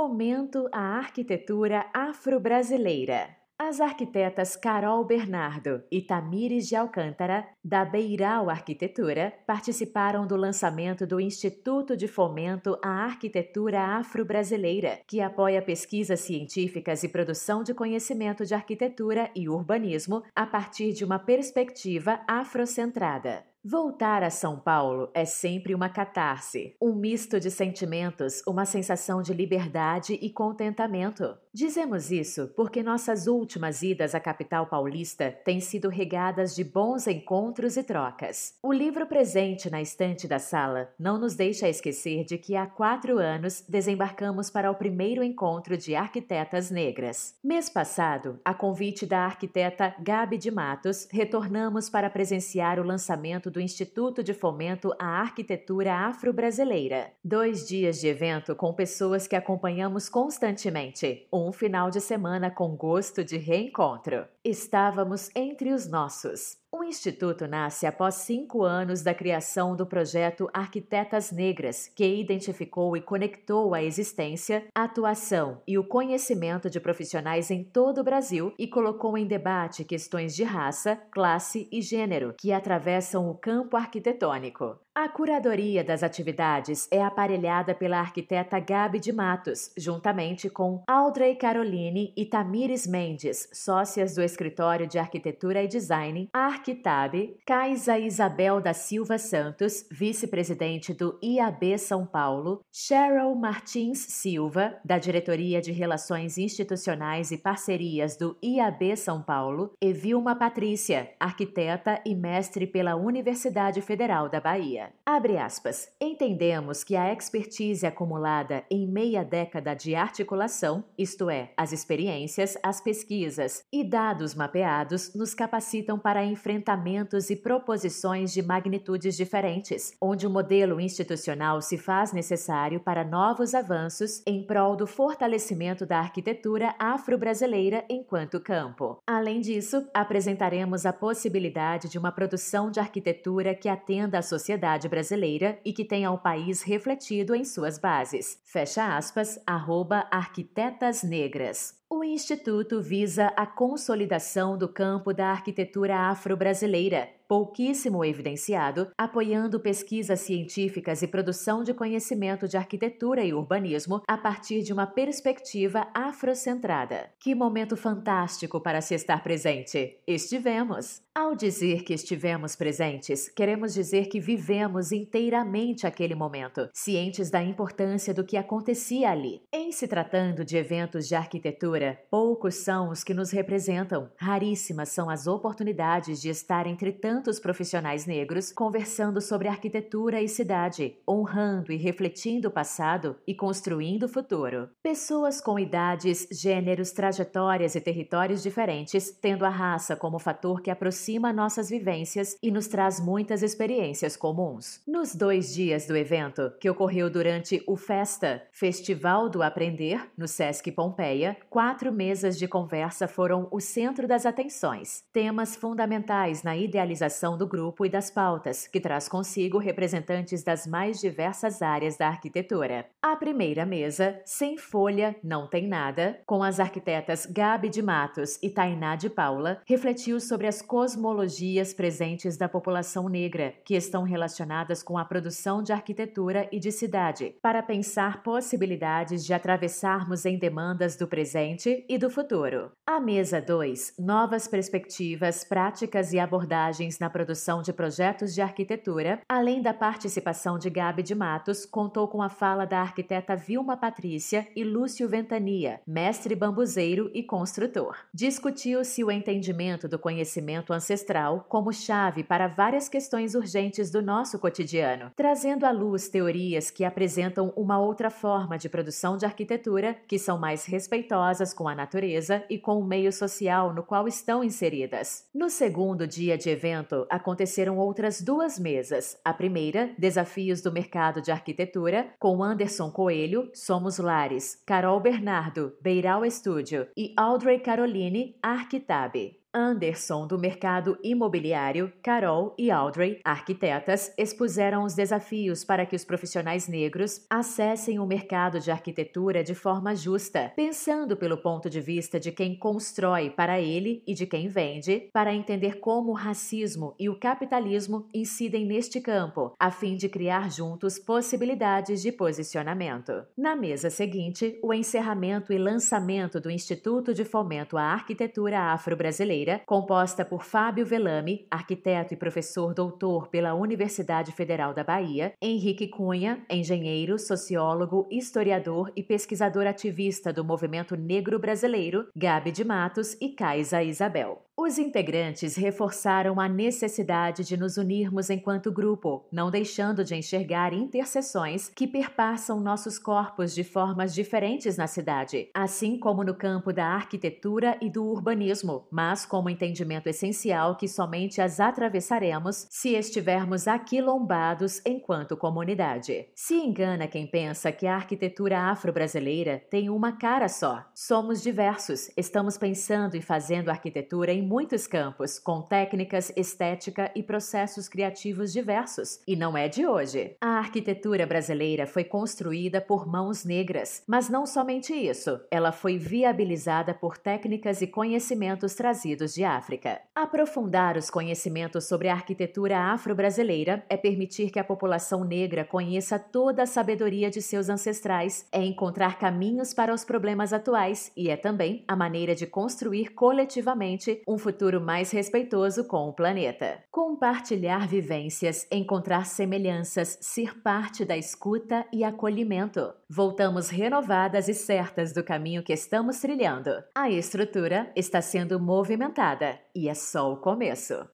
Fomento à arquitetura afro-brasileira. As arquitetas Carol Bernardo e Tamires de Alcântara, da Beiral Arquitetura, participaram do lançamento do Instituto de Fomento à Arquitetura Afro-Brasileira, que apoia pesquisas científicas e produção de conhecimento de arquitetura e urbanismo a partir de uma perspectiva afrocentrada. Voltar a São Paulo é sempre uma catarse, um misto de sentimentos, uma sensação de liberdade e contentamento. Dizemos isso porque nossas últimas idas à capital paulista têm sido regadas de bons encontros e trocas. O livro presente na estante da sala não nos deixa esquecer de que há quatro anos desembarcamos para o primeiro encontro de arquitetas negras. Mês passado, a convite da arquiteta Gabi de Matos, retornamos para presenciar o lançamento do Instituto de Fomento à Arquitetura Afro-Brasileira. Dois dias de evento com pessoas que acompanhamos constantemente. Um final de semana com gosto de reencontro. Estávamos entre os nossos. O Instituto nasce após cinco anos da criação do projeto Arquitetas Negras, que identificou e conectou a existência, a atuação e o conhecimento de profissionais em todo o Brasil e colocou em debate questões de raça, classe e gênero que atravessam o campo arquitetônico. A curadoria das atividades é aparelhada pela arquiteta Gabi de Matos, juntamente com Audrey Caroline e Tamires Mendes, sócias do Escritório de Arquitetura e Design, Arquitab, Kaisa Isabel da Silva Santos, vice-presidente do IAB São Paulo, Cheryl Martins Silva, da Diretoria de Relações Institucionais e Parcerias do IAB São Paulo, e Vilma Patrícia, arquiteta e mestre pela Universidade Federal da Bahia. Abre aspas. Entendemos que a expertise acumulada em meia década de articulação, isto é, as experiências, as pesquisas e dados mapeados, nos capacitam para enfrentamentos e proposições de magnitudes diferentes, onde o modelo institucional se faz necessário para novos avanços em prol do fortalecimento da arquitetura afro-brasileira enquanto campo. Além disso, apresentaremos a possibilidade de uma produção de arquitetura que atenda à sociedade brasileira e que tenha o país refletido em suas bases. Fecha aspas, arroba arquitetas negras. O Instituto visa a consolidação do campo da arquitetura afro-brasileira, pouquíssimo evidenciado, apoiando pesquisas científicas e produção de conhecimento de arquitetura e urbanismo a partir de uma perspectiva afrocentrada. Que momento fantástico para se estar presente! Estivemos! Ao dizer que estivemos presentes, queremos dizer que vivemos inteiramente aquele momento, cientes da importância do que acontecia ali. Em se tratando de eventos de arquitetura, poucos são os que nos representam. Raríssimas são as oportunidades de estar entre tantos profissionais negros conversando sobre arquitetura e cidade, honrando e refletindo o passado e construindo o futuro. Pessoas com idades, gêneros, trajetórias e territórios diferentes, tendo a raça como fator que aproxima nossas vivências e nos traz muitas experiências comuns. Nos dois dias do evento, que ocorreu durante o Festa, Festival do Aprender, no Sesc Pompeia, quatro mesas de conversa foram o centro das atenções, temas fundamentais na idealização do grupo e das pautas, que traz consigo representantes das mais diversas áreas da arquitetura. A primeira mesa, Sem Folha, Não Tem Nada, com as arquitetas Gabi de Matos e Tainá de Paula, refletiu sobre as cosmologias presentes da população negra, que estão relacionadas com a produção de arquitetura e de cidade, para pensar possibilidades de atravessarmos em demandas do presente presente e do futuro. A mesa 2, novas perspectivas, práticas e abordagens na produção de projetos de arquitetura, além da participação de Gabi de Matos, contou com a fala da arquiteta Vilma Patrícia e Lúcio Ventania, mestre bambuzeiro e construtor. Discutiu-se o entendimento do conhecimento ancestral como chave para várias questões urgentes do nosso cotidiano, trazendo à luz teorias que apresentam uma outra forma de produção de arquitetura que são mais respeitosas com a natureza e com o meio social no qual estão inseridas. No segundo dia de evento, aconteceram outras duas mesas. A primeira, Desafios do Mercado de Arquitetura, com Anderson Coelho, Somos Lares, Carol Bernardo, Beiral Estúdio e Audrey Caroline, Arquitab. Anderson, do mercado imobiliário, Carol e Audrey, arquitetas, expuseram os desafios para que os profissionais negros acessem o mercado de arquitetura de forma justa, pensando pelo ponto de vista de quem constrói para ele e de quem vende, para entender como o racismo e o capitalismo incidem neste campo, a fim de criar juntos possibilidades de posicionamento. Na mesa seguinte, o encerramento e lançamento do Instituto de Fomento à Arquitetura Afro-Brasileira composta por Fábio Velame, arquiteto e professor doutor pela Universidade Federal da Bahia, Henrique Cunha, engenheiro, sociólogo, historiador e pesquisador ativista do movimento negro brasileiro, Gabi de Matos e Kaisa Isabel. Os integrantes reforçaram a necessidade de nos unirmos enquanto grupo, não deixando de enxergar interseções que perpassam nossos corpos de formas diferentes na cidade, assim como no campo da arquitetura e do urbanismo, mas com o entendimento essencial que somente as atravessaremos se estivermos aquilombados enquanto comunidade. Se engana quem pensa que a arquitetura afro-brasileira tem uma cara só. Somos diversos, estamos pensando e fazendo arquitetura em muitos campos, com técnicas, estética e processos criativos diversos, e não é de hoje. A arquitetura brasileira foi construída por mãos negras, mas não somente isso, ela foi viabilizada por técnicas e conhecimentos trazidos de África. Aprofundar os conhecimentos sobre a arquitetura afro-brasileira é permitir que a população negra conheça toda a sabedoria de seus ancestrais, é encontrar caminhos para os problemas atuais e é também a maneira de construir coletivamente um um futuro mais respeitoso com o planeta. Compartilhar vivências, encontrar semelhanças, ser parte da escuta e acolhimento. Voltamos renovadas e certas do caminho que estamos trilhando. A estrutura está sendo movimentada e é só o começo.